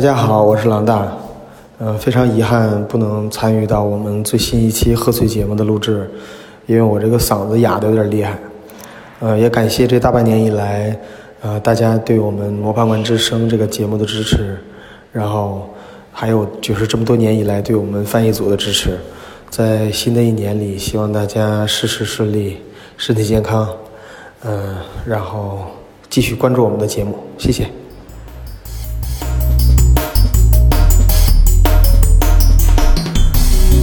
大家好，我是郎大。呃，非常遗憾不能参与到我们最新一期贺岁节目的录制，因为我这个嗓子哑的有点厉害。呃，也感谢这大半年以来，呃，大家对我们《模范馆之声》这个节目的支持，然后还有就是这么多年以来对我们翻译组的支持。在新的一年里，希望大家事事顺利，身体健康。嗯、然后继续关注我们的节目，谢谢。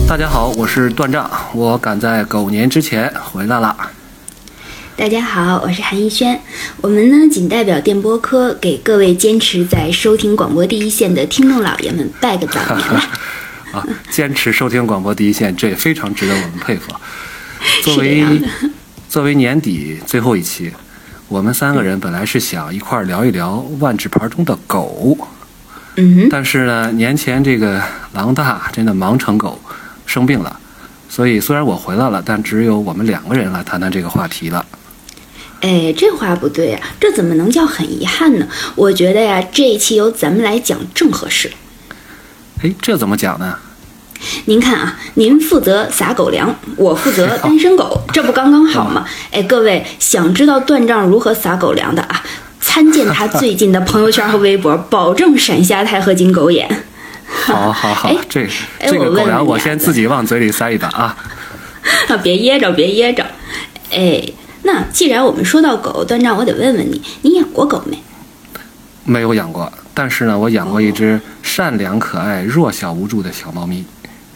大家好，我是段丈，我赶在狗年之前回来了。大家好，我是韩逸轩。我们呢，仅代表电波科给各位坚持在收听广播第一线的听众老爷们拜个早年啦！啊，坚持收听广播第一线，这也非常值得我们佩服。作为，作为年底最后一期，我们三个人本来是想一块儿聊一聊万智牌中的狗，嗯哼，但是呢，年前这个狼大真的忙成狗，生病了，所以虽然我回来了，但只有我们两个人来谈谈这个话题了。哎，这话不对啊、这怎么能叫很遗憾呢？我觉得呀，这一期由咱们来讲正合适。哎，这怎么讲呢？您看啊，您负责撒狗粮，我负责 单身狗，这不刚刚好吗？哎，各位想知道段丈如何撒狗粮的啊？参见他最近的朋友圈和微博，保证闪瞎胎和金狗眼。好好好哎，这哎这个狗粮我先自己往嘴里塞一把啊。啊，别噎着，别噎着。哎，那既然我们说到狗，段丈，我得问问你，你养过狗没？没有养过，但是呢，我养过一只善良可爱、弱小无助的小猫咪。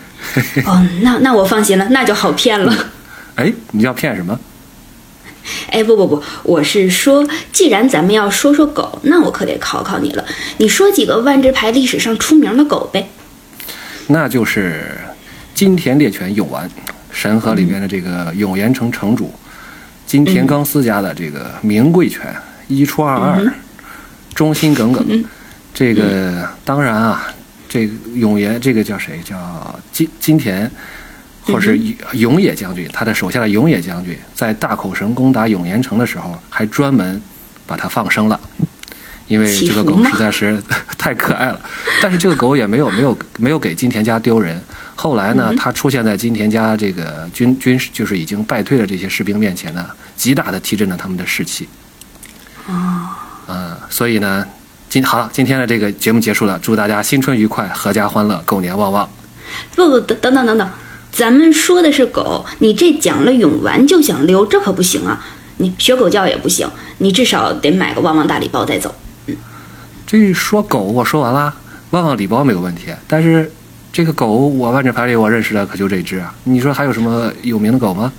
哦，那那我放心了，那就好骗了。哎，你要骗什么？哎，不不不，我是说，既然咱们要说说狗，那我可得考考你了。你说几个万智牌历史上出名的狗呗？那就是金田猎犬永丸，神河里边的这个永岩城城主金田刚司家的这个名贵犬，一出二二，忠心耿耿。这个当然啊，这个永岩这个叫谁？叫金金田。或者是永野将军，他的手下的永野将军，在大口神攻打永岩城的时候，还专门把它放生了，因为 这个狗实在是 太可爱了。但是这个狗也没有没有没有给金田家丢人。后来呢，它出现在金田家这个军军事就是已经败退的这些士兵面前呢，极大的提振了他们的士气。啊，嗯，所以呢，今好了，今天的这个节目结束了，祝大家新春愉快，阖家欢乐，狗年旺旺。不不，等等等等等，咱们说的是狗，你这讲了永完就想溜，这可不行啊！你学狗叫也不行，你至少得买个旺旺大礼包再走。嗯这说狗我说完了，旺旺礼包没有问题，但是这个狗我万智牌里我认识的可就这只啊。你说还有什么有名的狗吗？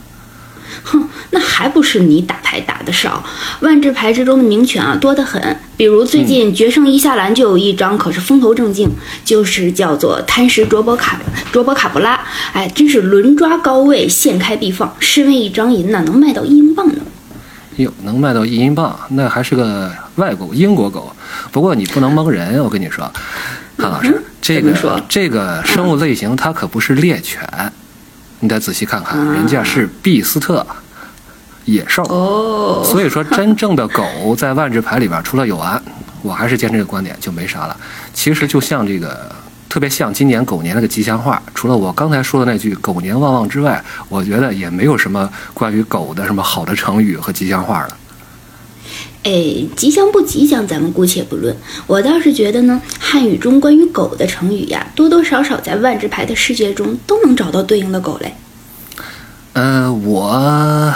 哼，那还不是你打牌打的少？万智牌之中的名犬啊多得很，比如最近决胜伊夏兰就有一张，可是风头正劲，就是叫做贪食卓博卡卓博卡布拉，哎，真是轮抓高位，现开必放，试问一张银呢，能卖到一英镑呢？哟，能卖到一英镑，那还是个外国英国狗。不过你不能蒙人，我跟你说，韩老师，嗯这个这个生物类型它可不是猎犬，你得仔细看看，啊。人家是毕斯特野兽。哦，所以说，真正的狗在万智牌里边，除了有安，我还是坚持这个观点，就没啥了。其实就像这个，特别像今年狗年那个吉祥话，除了我刚才说的那句“狗年旺旺”之外，我觉得也没有什么关于狗的什么好的成语和吉祥话了。哎，吉祥不吉祥，咱们姑且不论。我倒是觉得呢，汉语中关于狗的成语呀，多多少少在万智牌的世界中都能找到对应的狗嘞。呃，我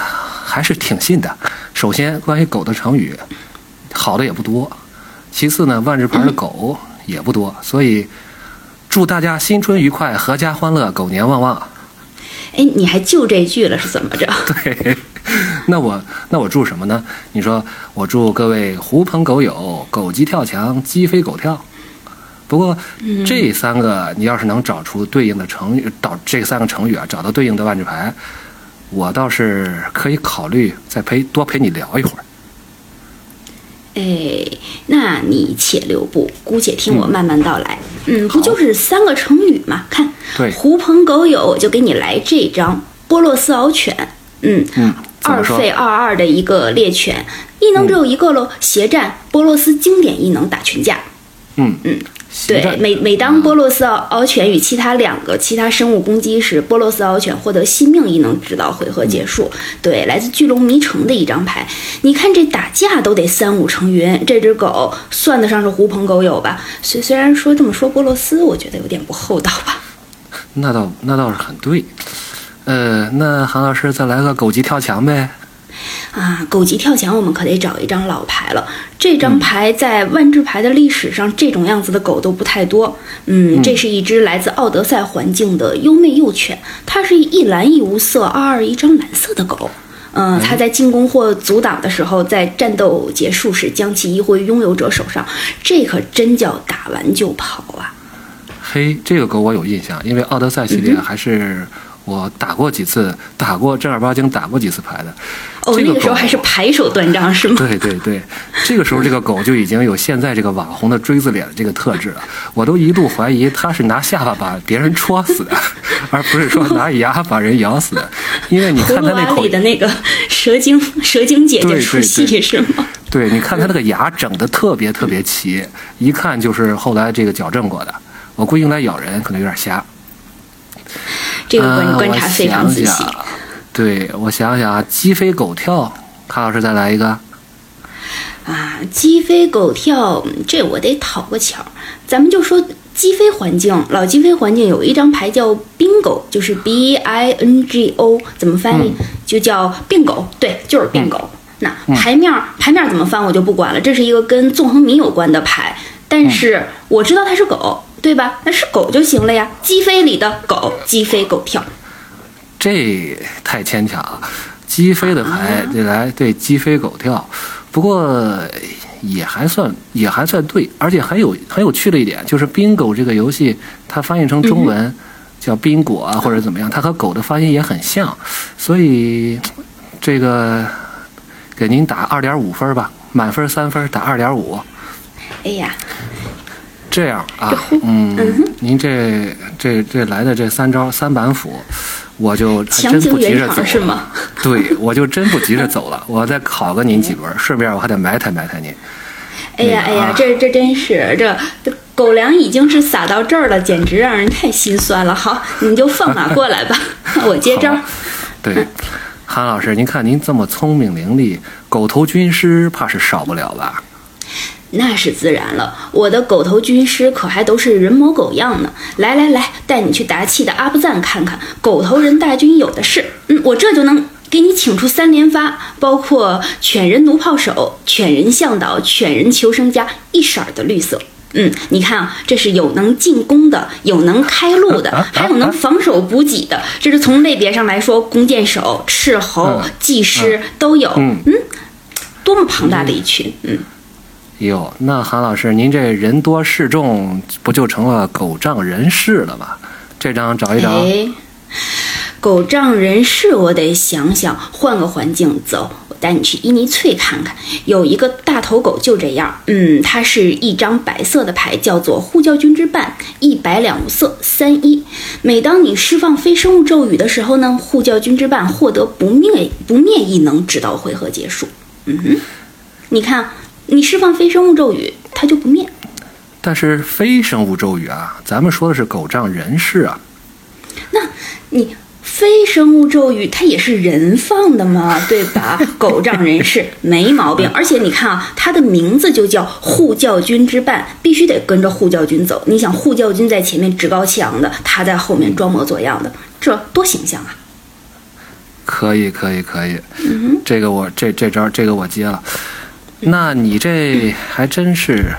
还是挺信的。首先，关于狗的成语，好的也不多；其次呢，万字牌的狗也不多，所以祝大家新春愉快，阖家欢乐，狗年旺旺。哎，你还就这句了是怎么着？对，那我那我祝什么呢？你说我祝各位狐朋狗友狗急跳墙，鸡飞狗跳。不过、这三个你要是能找出对应的成语，找这三个成语啊，找到对应的万智牌，我倒是可以考虑再陪多陪你聊一会儿。哎，那你且留步，姑且听我嗯慢慢道来。嗯，不就是三个成语吗？看，对狐朋狗友，我就给你来这张波洛斯獒犬。嗯，嗯，二说？费二二的一个猎犬，异能只有一个喽，协战波洛斯经典异能打群架。嗯嗯，对每每当波洛斯獒獒犬与其他两个其他生物攻击时，波洛斯獒犬获得新命异能，直到回合结束。对，来自巨龙迷城的一张牌。你看这打架都得三五成云，这只狗算得上是狐朋狗友吧？虽虽然说这么说波洛斯，我觉得有点不厚道吧。那倒那倒是很对。呃，那韩老师再来个狗急跳墙呗。啊，狗急跳墙，我们可得找一张老牌了。这张牌在万智牌的历史上，这种样子的狗都不太多。嗯，这是一只来自奥德赛环境的优美幼犬，它是一蓝一无色，二二一张蓝色的狗。嗯，它在进攻或阻挡的时候，在战斗结束时将其移回拥有者手上，这可真叫打完就跑啊！嘿，这个狗我有印象，因为奥德赛系列还是我打过几次，打过正儿八经打过几次牌的。哦，这个那个时候还是牌手断章是吗？对对对，这个时候这个狗就已经有现在这个网红的锥子脸的这个特质了，我都一度怀疑它是拿下巴把别人戳死的，而不是说拿牙把人咬死的，因为你看它那口里的那个蛇精蛇精姐姐对出戏是吗？对，你看它那个牙整的特别特别齐，一看就是后来这个矫正过的。我估计用来咬人可能有点瞎。这个观、嗯观察非常仔细。我想想对，我想想啊，鸡飞狗跳，卡老师再来一个。啊，鸡飞狗跳，嗯这我得讨个巧儿。咱们就说鸡飞环境，老鸡飞环境有一张牌叫宾狗，就是 B I N G O，怎么翻译？就叫病狗，对，就是病狗。那牌面牌面怎么翻我就不管了，这是一个跟纵横谜有关的牌，但是我知道它是狗，对吧？那是狗就行了呀。鸡飞里的狗，鸡飞狗跳。这太牵强了，鸡飞的牌啊这来对鸡飞狗跳，不过也还算也还算对，而且很有很有趣的一点就是宾狗这个游戏，它翻译成中嗯文叫宾果啊或者怎么样，它和狗的发音也很像，所以这个给您打二点五分吧，满分三分打二点五。哎呀，这样啊，嗯，您这这这来的这三招三板斧，我就还强真不急着走场是吗？对，我就真不急着走了，我再考个您几轮，顺便我还得埋汰埋汰您。哎呀哎呀这这真是这这狗粮已经是撒到这儿了，简直让人太心酸了。好，你就放马过来吧，我接招。对，韩老师，您看您这么聪明伶俐，狗头军师怕是少不了吧？那是自然了，我的狗头军师可还都是人模狗样呢。来来来，带你去达气的阿布赞看看，狗头人大军有的是。嗯，我这就能给你请出三连发，包括犬人弩炮手、犬人向导、犬人求生家，一色儿的绿色。嗯，你看啊，这是有能进攻的，有能开路的，还有能防守补给的。这是从类别上来说，弓箭手、斥候、技师都有。嗯嗯，多么庞大的一群。嗯。哟，那韩老师，您这人多势众，不就成了狗仗人势了吗？这张找一找。哎，狗仗人势，我得想想，换个环境走。我带你去伊尼翠看看，有一个大头狗就这样，嗯，它是一张白色的牌，叫做呼叫军之伴，一白两无色，三一。每当你释放非生物咒语的时候呢，呼叫军之伴获得不灭不灭异能，直到回合结束。嗯哼，你看，你释放非生物咒语，它就不灭。但是非生物咒语啊，咱们说的是狗仗人势啊。那你非生物咒语它也是人放的嘛，对吧？狗仗人势没毛病。而且你看啊，它的名字就叫护教军之伴，必须得跟着护教军走。你想，护教军在前面趾高气扬的，他在后面装模作样的，这多形象啊！可以，可以，可以。嗯这个我这这招这个我接了。那你这还真是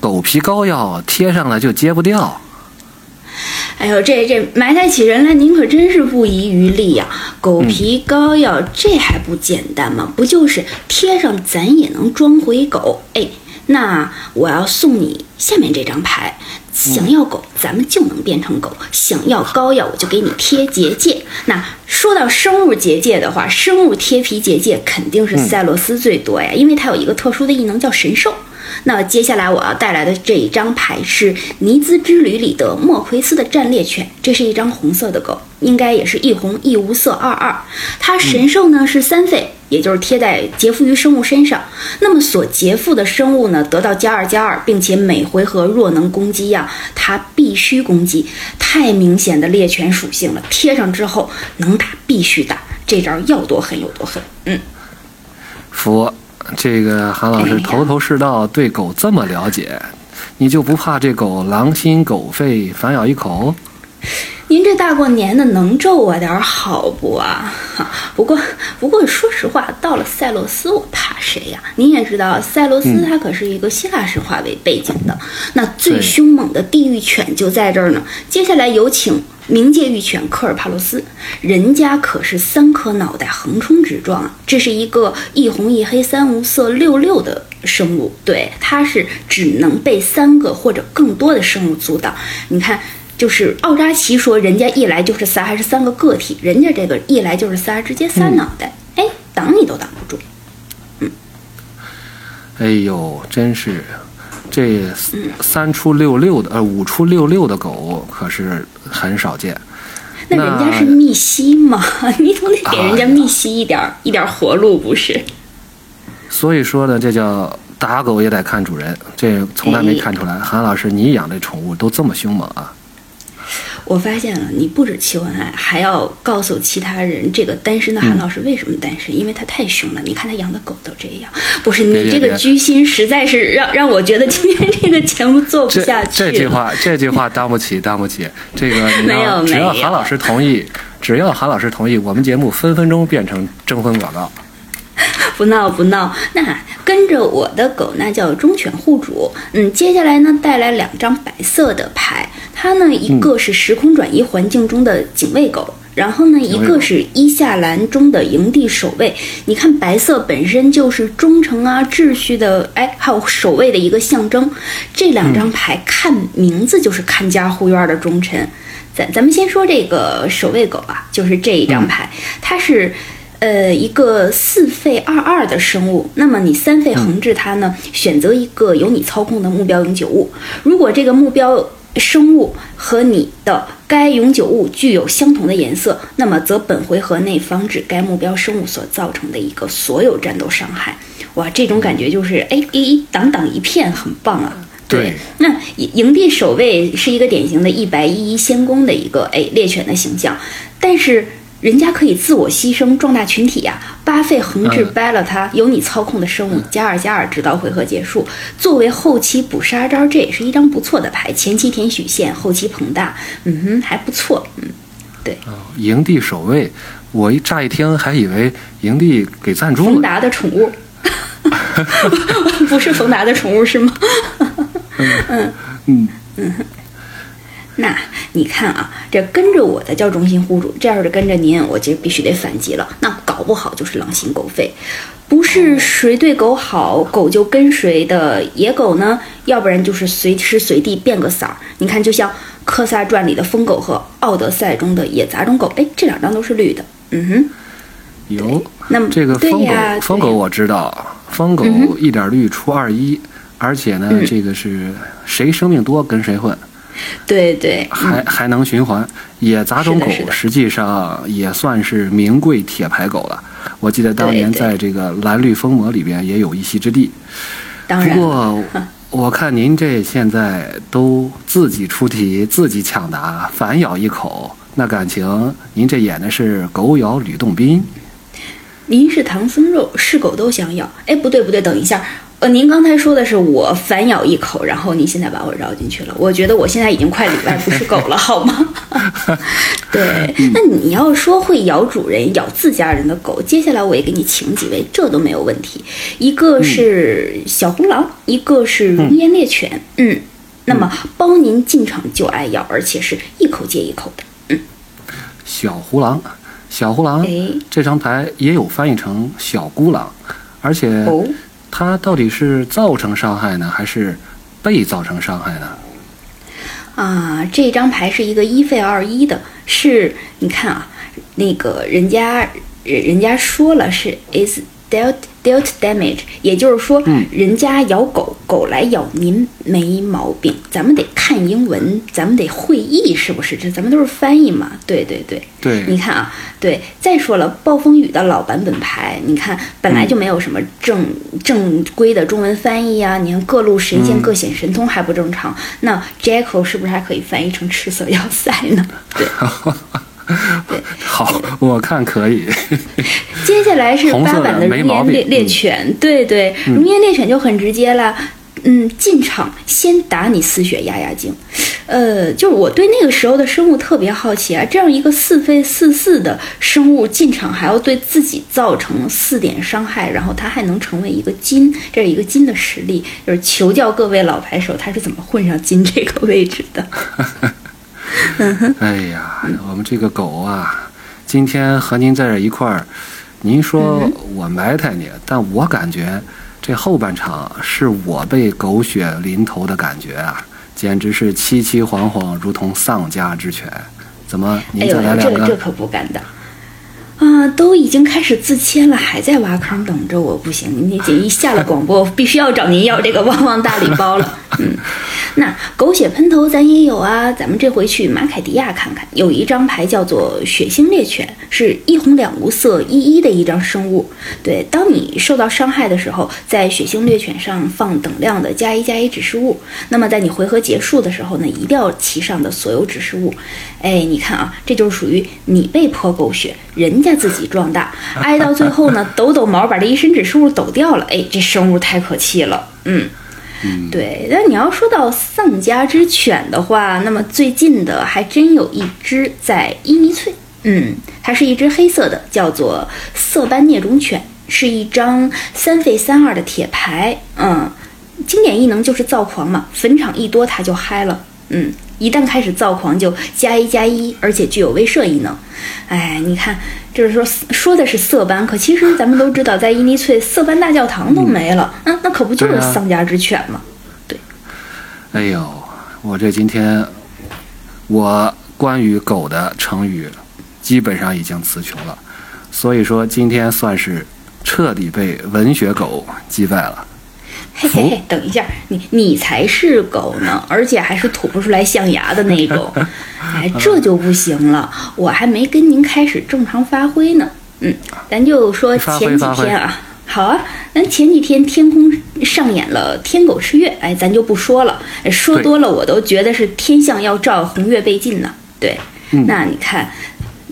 狗皮膏药贴上了就揭不掉。哎呦，这这埋汰起人来，您可真是不遗余力呀、狗皮膏药，这还不简单吗？不就是贴上，咱也能装回狗？哎，那我要送你下面这张牌。想要狗，咱们就能变成狗；想要膏药，我就给你贴结界。那说到生物结界的话，生物贴皮结界肯定是赛洛斯最多呀，因为它有一个特殊的异能叫神兽。那接下来我要带来的这一张牌是《尼兹之旅》里的莫奎斯的战猎犬，这是一张红色的狗，应该也是一红一无色二二。它神兽呢是三费，也就是贴在劫富于生物身上。那么所劫富的生物呢，得到加二加二，并且每回合若能攻击呀，它必须攻击。太明显的猎犬属性了，贴上之后能打必须打，这招要多狠有多狠。嗯，服，这个韩老师头头是道，对狗这么了解，你就不怕这狗狼心狗肺，反咬一口？您这大过年的能咒我点好不啊？不过不过说实话，到了塞洛斯，我怕谁呀？您也知道，塞洛斯它可是一个希腊神话为背景的，那最凶猛的地狱犬就在这儿呢。接下来有请冥界狱犬科尔帕洛斯，人家可是三颗脑袋横冲直撞啊！这是一个一红一黑三无色六六的生物，对，它是只能被三个或者更多的生物阻挡。你看。就是奥扎奇说，人家一来就是仨，还是三个个体？人家这个一来就是仨，直接仨脑袋，哎，挡你都挡不住。嗯，哎呦，真是，这三出六六的，呃，五出六六的狗可是很少见。那人家是密西嘛，你总得给人家密西一点一点活路，不是？所以说呢，这叫打狗也得看主人，这从来没看出来。韩老师，你养这宠物都这么凶猛啊？我发现了，你不止秀恩爱，还要告诉其他人，这个单身的韩老师为什么单身？因为他太凶了。你看他养的狗都这样，不是你这个居心，实在是让让我觉得今天这个节目做不下去。这句话，这句话当不起，当不起。这个没有，只要韩老师同意，只要韩老师同意，我们节目分分钟变成征婚广告。不闹不闹，那跟着我的狗，那叫忠犬护主。嗯，接下来呢，带来两张白色的牌。它呢，一个是时空转移环境中的警卫狗，然后呢，一个是伊夏兰中的营地守卫。你看，白色本身就是忠诚啊、秩序的，哎，还有守卫的一个象征。这两张牌看名字就是看家护院的忠臣。咱咱们先说这个守卫狗啊，就是这一张牌，它是。呃，一个四费二二的生物，那么你三费横置它呢？选择一个由你操控的目标永久物。如果这个目标生物和你的该永久物具有相同的颜色，那么则本回合内防止该目标生物所造成的一个所有战斗伤害。哇，这种感觉就是哎一挡挡一片，很棒啊！对，那营地守卫是一个典型的一白一一仙宫的一个哎猎犬的形象，但是。人家可以自我牺牲壮大群体呀！八费横置掰了它，由你操控的生物加二加二，直到回合结束。作为后期补杀招，这也是一张不错的牌。前期填许线，后期膨大，嗯哼，还不错。嗯，对。营地守卫，我一乍一听还以为营地给赞助了。冯达的宠物，不是冯达的宠物是吗？嗯嗯嗯。那你看啊，这跟着我的叫忠心护主，这要是跟着您，我就必须得反击了。那搞不好就是狼心狗肺，不是谁对狗好，狗就跟谁的野狗呢？要不然就是随时随地变个色儿。你看，就像《科萨传》里的疯狗和《奥德赛》中的野杂种狗，哎，这两张都是绿的。嗯哼，有。那么这个疯狗，疯狗我知道，疯狗一点绿出二一，而且呢，这个是谁生命多跟谁混。对 对，还还能循环。野杂种狗实际上也算是名贵铁牌狗了。我记得当年在这个蓝绿风魔里边也有一席之地。当然，不过 我看您这现在都自己出题、自己抢答、反咬一口，那感情您这演的是狗咬吕洞宾。您是唐僧肉，是狗都想咬。哎，不对不对，等一下。呃，您刚才说的是我反咬一口，然后您现在把我绕进去了。我觉得我现在已经快里外不是狗了，好吗？对，那你要说会咬主人、咬自家人的狗，接下来我也给你请几位，这都没有问题。一个是小胡狼，一个是熔岩猎犬。嗯，那么包您进场就爱咬，而且是一口接一口的。嗯，小胡狼，小胡狼，这张牌也有翻译成小孤狼，而且。它到底是造成伤害呢，还是被造成伤害呢？啊，这张牌是一个一费二一的，是，你看啊，那个人家人人家说了是 is dealt dealt damage，也就是说，人家咬狗狗来咬您没毛病，咱们得看。英文，咱们得会译，是不是？这咱们都是翻译嘛。对对对，对，你看啊，对，再说了，暴风雨的老版本牌，你看本来就没有什么正、正规的中文翻译啊。你看各路神仙各显神通还不正常，那 Jackal 是不是还可以翻译成赤色要塞呢？对。对，好，我看可以。接下来是八版的熔岩猎猎犬，对对，熔岩猎犬就很直接了。嗯，进场先打你四血压压惊，呃，就是我对那个时候的生物特别好奇啊，这样一个四飞四四的生物进场还要对自己造成四点伤害，然后它还能成为一个金，这是一个金的实力，就是求教各位老牌手，他是怎么混上金这个位置的？哎呀，我们这个狗啊，今天和您在这一块儿，您说我埋汰你，但我感觉这后半场是我被狗血淋头的感觉啊，简直是凄凄惶惶，如同丧家之犬。怎么，您再来两个？这这可不敢当。啊，都已经开始自谦了，还在挖坑等着我，不行！你姐一下了广播，必须要找您要这个旺旺大礼包了。嗯，那狗血喷头咱也有啊，咱们这回去马凯迪亚看看，有一张牌叫做血腥猎犬，是一红两无色一一的一张生物。对，当你受到伤害的时候，在血腥猎犬上放等量的加一加一指示物，那么在你回合结束的时候呢，一定要骑上的所有指示物。哎，你看啊，这就是属于你被泼狗血，人家自己壮大，挨到最后呢，抖抖毛把这一身指示物抖掉了。哎，这生物太可气了。嗯，对。那你要说到丧家之犬的话，那么最近的还真有一只在伊尼翠。嗯，它是一只黑色的，叫做色斑孽种犬，是一张三费三二的铁牌。嗯，经典异能就是躁狂嘛，坟场一多它就嗨了。嗯。一旦开始躁狂，就加一加一，而且具有威慑异能。哎，你看，就是说说的是色斑，可其实咱们都知道，在伊尼翠色斑大教堂都没了，嗯，那可不就是丧家之犬吗？对。哎呦，我这今天，我关于狗的成语基本上已经词穷了，所以说今天算是彻底被文学狗击败了。嘿嘿嘿，等一下，你你才是狗呢，而且还是吐不出来象牙的那种，哎，这就不行了，我还没跟您开始正常发挥呢。嗯，咱就说前几天啊，好啊，咱前几天天空上演了天狗吃月，哎，咱就不说了，说多了我都觉得是天象要照，红月被禁呢。对，那你看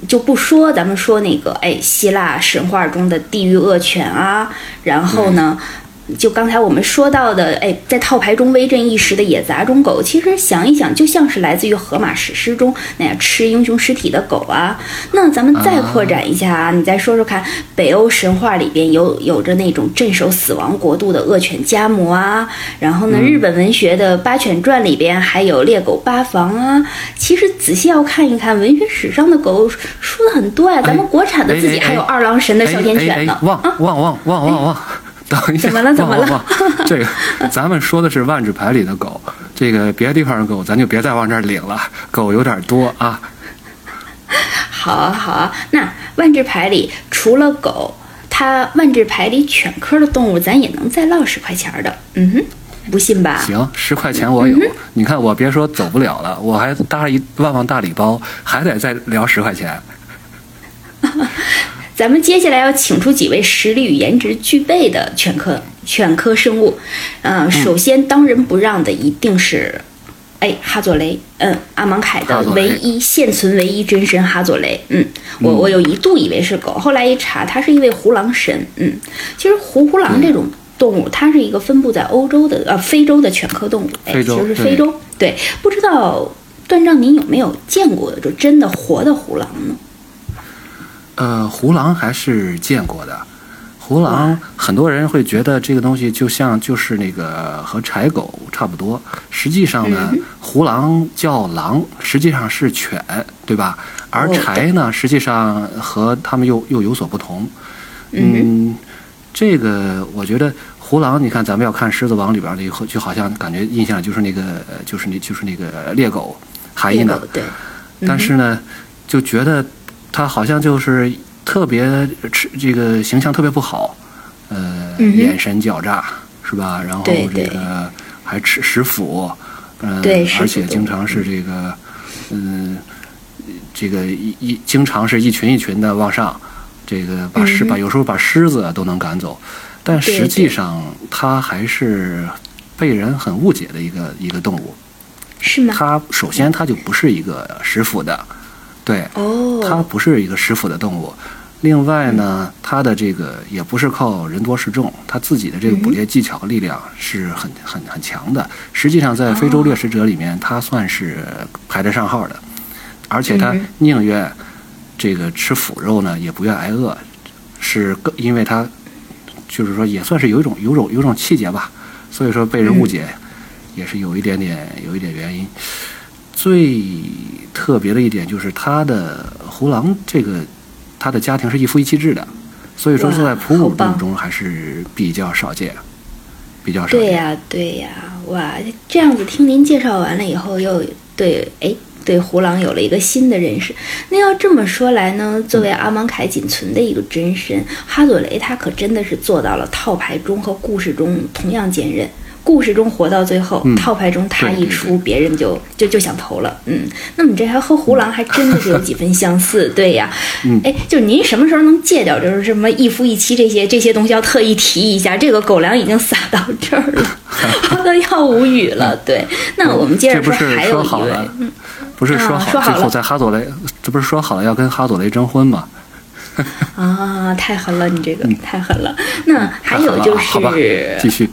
就不说，咱们说那个，哎，希腊神话中的地狱恶犬啊，然后呢？就刚才我们说到的，哎，在套牌中威震一时的野杂种狗，其实想一想，就像是来自于荷马史诗中那样吃英雄尸体的狗啊。那咱们再扩展一下啊，你再说说看，北欧神话里边有有着那种镇守死亡国度的恶犬加姆啊，然后呢，日本文学的八犬传里边还有猎狗八房啊。其实仔细要看一看，文学史上的狗说的很多呀，咱们国产的自己还有二郎神的哮天犬呢。汪汪汪汪汪汪！等一下，怎么了？怎么了？这个，咱们说的是万智牌里的狗，这个别的地方的狗，咱就别再往这儿领了。狗有点多啊。好啊，好啊。那万智牌里除了狗，它万智牌里犬科的动物，咱也能再落十块钱的。嗯哼，不信吧？行，十块钱我有。你看，我别说走不了了，我还搭一万万大礼包，还得再聊十块钱。咱们接下来要请出几位实力与颜值具备的犬科犬科生物，嗯，首先当仁不让的一定是，哎，哈佐雷，嗯，阿芒凯的唯一现存唯一真身哈佐雷，嗯，我我有一度以为是狗，后来一查，它是一位胡狼神，嗯，其实胡胡狼这种动物，它是一个分布在欧洲的呃非洲的犬科动物，哎，其实是非洲，对，不知道段丈您有没有见过就真的活的胡狼呢？呃，胡狼还是见过的。胡狼很多人会觉得这个东西就像就是那个和柴狗差不多。实际上呢，胡狼叫狼，实际上是犬，对吧？而柴呢，实际上和它们又又有所不同。嗯，这个我觉得胡狼，你看咱们要看《狮子王》里边的，就好像感觉印象就是那个，就是那就是那个猎狗含义呢。对。但是呢，就觉得。他好像就是特别吃这个形象特别不好，呃，眼神狡诈是吧？然后这个还吃食腐，嗯、而且经常是这个，嗯，这个一一经常是一群一群的往上，这个把狮、把有时候把狮子都能赶走，但实际上它还是被人很误解的一个一个动物。是吗？它首先它就不是一个食腐的，对，哦，它不是一个食腐的动物。另外呢，它的这个也不是靠人多势众，它自己的这个捕猎技巧力量是很很很强的。实际上，在非洲掠食者里面，它算是排得上号的，而且它嗯宁愿这个吃腐肉呢，也不愿挨饿，是更因为它就是说也算是有一种有种有种气节吧，所以说被人误解，也是有一点点有一点原因。最特别的一点就是他的胡狼这个他的家庭是一夫一妻制的，所以说在哺乳动物中还是比较少见，比较少见。对呀、对呀、哇，这样子听您介绍完了以后，又对哎对胡狼有了一个新的认识。那要这么说来呢，作为阿芒凯仅存的一个真身，哈佐雷他可真的是做到了套牌中和故事中同样坚韧。故事中活到最后，嗯套牌中他一出，别人就就就想投了。嗯，那么这还和胡狼还真的是有几分相似，对呀。嗯哎，就是您什么时候能戒掉，就是什么一夫一妻这些这些东西，要特意提一下。这个狗粮已经撒到这儿了，我都要无语了。对，那我们接着这不是还有一位，说好了，不是说好啊说好了最后在哈佐雷，这不是说好了要跟哈佐雷征婚吗？啊，太狠了，你这个、太狠了。那还有就是，继续。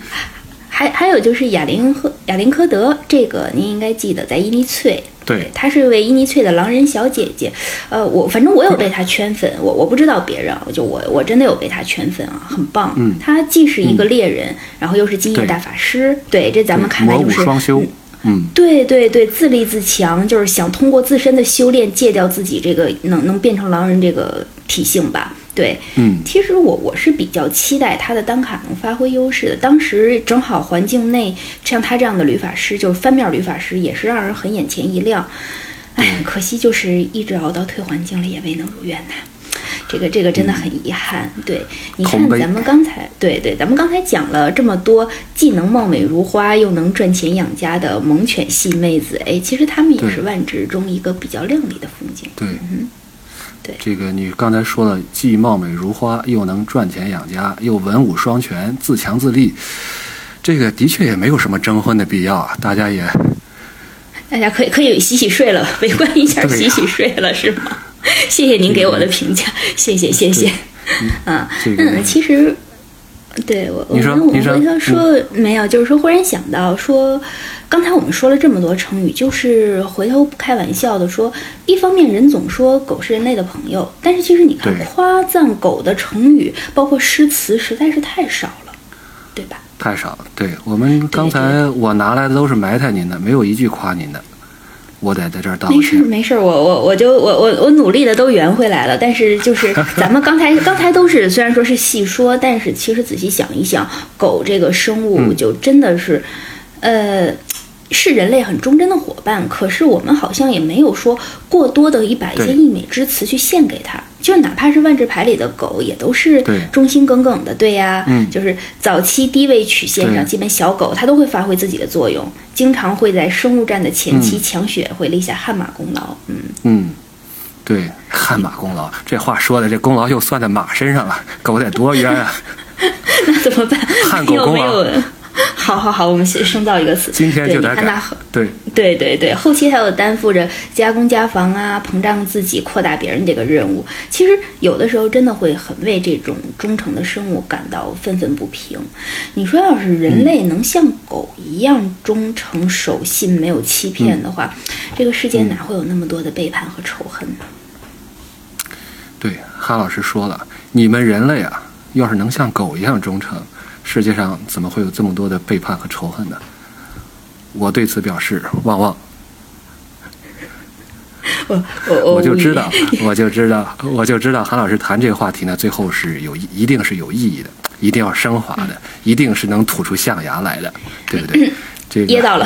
还还有就是亚林赫亚林科德，这个您应该记得，在伊尼翠。对她是一位伊尼翠的狼人小姐姐，呃，我反正我有被她圈粉，我我不知道别人我，就我我真的有被她圈粉啊，很棒。嗯她既是一个猎人，然后又是金叶对大法师，对，这咱们看来就是双修，嗯，对对对，自立自强，就是想通过自身的修炼戒掉自己这个能能变成狼人这个体性吧。对，嗯其实我我是比较期待他的单卡能发挥优势的。当时正好环境内像他这样的旅法师，就是翻面旅法师，也是让人很眼前一亮。哎，可惜就是一直熬到退环境了，也未能如愿呐。这个这个真的很遗憾。对，你看咱们刚才对对，咱们刚才讲了这么多，既能貌美如花，又能赚钱养家的猛犬系妹子，哎，其实她们也是万植中一个比较亮丽的风景。对，对这个你刚才说了，既貌美如花，又能赚钱养家，又文武双全，自强自立，这个的确也没有什么征婚的必要啊，大家也大家可以可以洗洗睡了，围观一下洗洗睡了是吗？谢谢您给我的评价，谢谢谢谢。嗯，这个嗯，其实对我我你说们我你说嗯回头说没有，就是说忽然想到说，刚才我们说了这么多成语，就是回头不开玩笑的说，一方面人总说狗是人类的朋友，但是其实你看夸赞狗的成语，包括诗词，实在是太少了，对吧？太少了。对我们刚才我拿来的都是埋汰您的，没有一句夸您的，我得在这儿道个没事歉。没事，我我我就我我我努力的都圆回来了，但是就是 咱们刚才刚才都是虽然说是细说，但是其实仔细想一想，狗这个生物嗯就真的是，呃。是人类很忠贞的伙伴，可是我们好像也没有说过多的一把一些溢美之词去献给他。就是哪怕是万智牌里的狗，也都是忠心耿耿的，对呀。嗯就是早期低位曲线上，基本小狗它都会发挥自己的作用，经常会在生物战的前期嗯抢血，会立下汗马功劳。嗯，嗯，对，汗马功劳，这话说的，这功劳又算在马身上了，狗得多冤啊！那怎么办？汗狗没有。好好好，我们先生造一个词。今天对就来看对，对对对，后期还有担负着加工加防啊、膨胀自己、扩大别人这个任务。其实有的时候真的会很为这种忠诚的生物感到愤愤不平。你说，要是人类能像狗一样忠诚、守信、没有欺骗的话，这个世界哪会有那么多的背叛和仇恨呢？对，哈老师说了，你们人类啊，要是能像狗一样忠诚，世界上怎么会有这么多的背叛和仇恨呢？我对此表示旺旺，我我我就知道，我就知道，我就知道，韩老师谈这个话题呢，最后是有一一定是有意义的，一定要升华的，一定是能吐出象牙来的，对不对？这个 噎到了。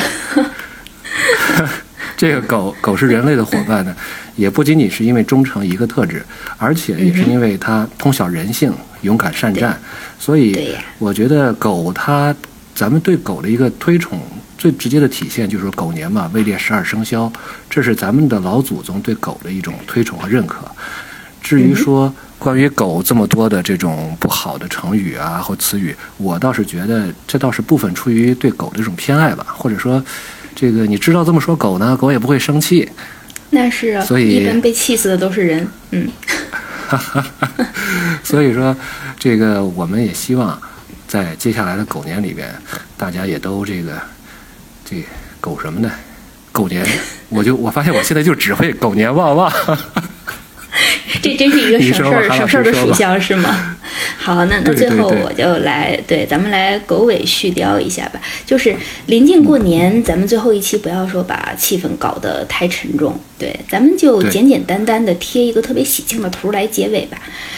这个狗狗是人类的伙伴呢，也不仅仅是因为忠诚一个特质，而且也是因为它通晓人性、勇敢善战，所以我觉得狗它，咱们对狗的一个推崇，最直接的体现就是狗年嘛，位列十二生肖，这是咱们的老祖宗对狗的一种推崇和认可。至于说关于狗这么多的这种不好的成语啊或词语，我倒是觉得这倒是部分出于对狗的一种偏爱吧，或者说，这个你知道这么说狗呢，狗也不会生气。那是啊，所以一般被气死的都是人。嗯，所以说，这个我们也希望在接下来的狗年里边，大家也都这个这狗什么呢？狗年，我就我发现我现在就只会狗年旺旺。这真是一个省事儿省事儿的属相是吗？好，那那最后我就来对咱们来狗尾续貂一下吧。就是临近过年，咱们最后一期不要说把气氛搞得太沉重，对，咱们就简简单单的贴一个特别喜庆的图来结尾吧。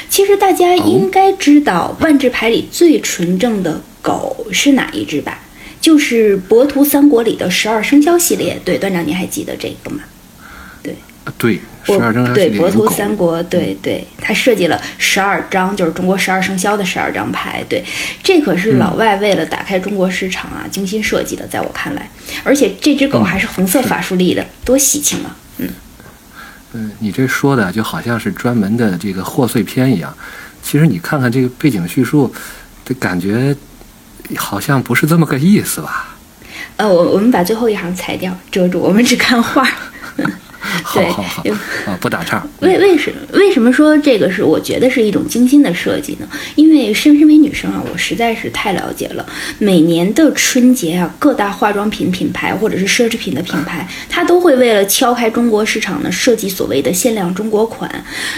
其实大家哦应该知道，万智牌里最纯正的狗是哪一只吧？就是博图三国里的十二生肖系列。对，段长您还记得这个吗？对，十二生肖对博图。三国，对对，他设计了十二张，就是中国十二生肖的十二张牌。对，这可是老外为了打开中国市场啊，精心设计的，在我看来，而且这只狗嗯还是红色法术力的，多喜庆啊！嗯，嗯，你这说的就好像是专门的这个贺岁片一样。其实你看看这个背景叙述，这感觉好像不是这么个意思吧？呃，我我们把最后一行裁掉，遮住，我们只看画。对好好好啊，不打岔。为为什为什么说这个是我觉得是一种精心的设计呢？因为身身为女生啊，我实在是太了解了。每年的春节啊，各大化妆品品牌或者是奢侈品的品牌，它都会为了敲开中国市场呢，设计所谓的限量中国款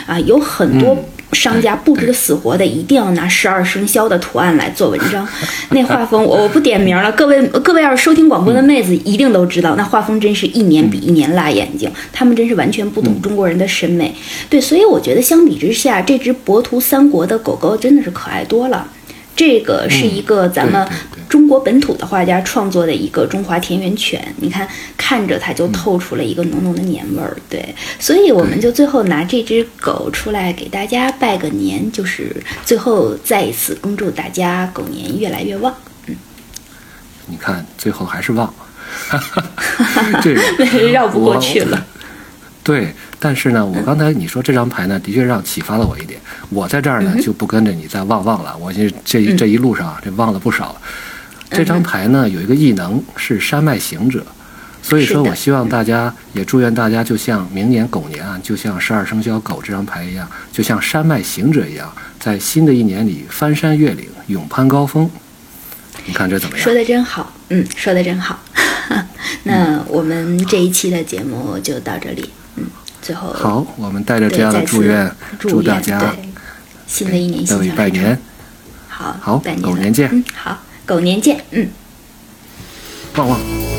啊，有很多。商家不知死活的，一定要拿十二生肖的图案来做文章，那画风我我不点名了，各位各位要是收听广播的妹子一定都知道，那画风真是一年比一年辣眼睛，他们真是完全不懂中国人的审美。对，所以我觉得相比之下，这只博图三国的狗狗真的是可爱多了。这个是一个咱们中国本土的画家创作的一个中华田园犬，你看看着它就透出了一个浓浓的年味儿。对，所以我们就最后拿这只狗出来给大家拜个年，就是最后再一次恭祝大家狗年越来越旺。嗯你看，最后还是忘。这个绕不过去了。对，但是呢，我刚才你说这张牌呢，的确让启发了我一点。我在这儿呢，就不跟着你再忘忘了。我这这这一路上啊这忘了不少。这张牌呢，有一个异能是山脉行者，所以说我希望大家也祝愿大家，就像明年狗年啊，就像十二生肖狗这张牌一样，就像山脉行者一样，在新的一年里翻山越岭，勇攀高峰。你看这怎么样说？的真好，嗯，说的真好。那我们这一期的节目就到这里，嗯，最后好，我们带着这样的祝愿，祝祝大家新的一年各位心想事成拜年。好，好拜年狗年见嗯，好，狗年见，嗯。旺旺。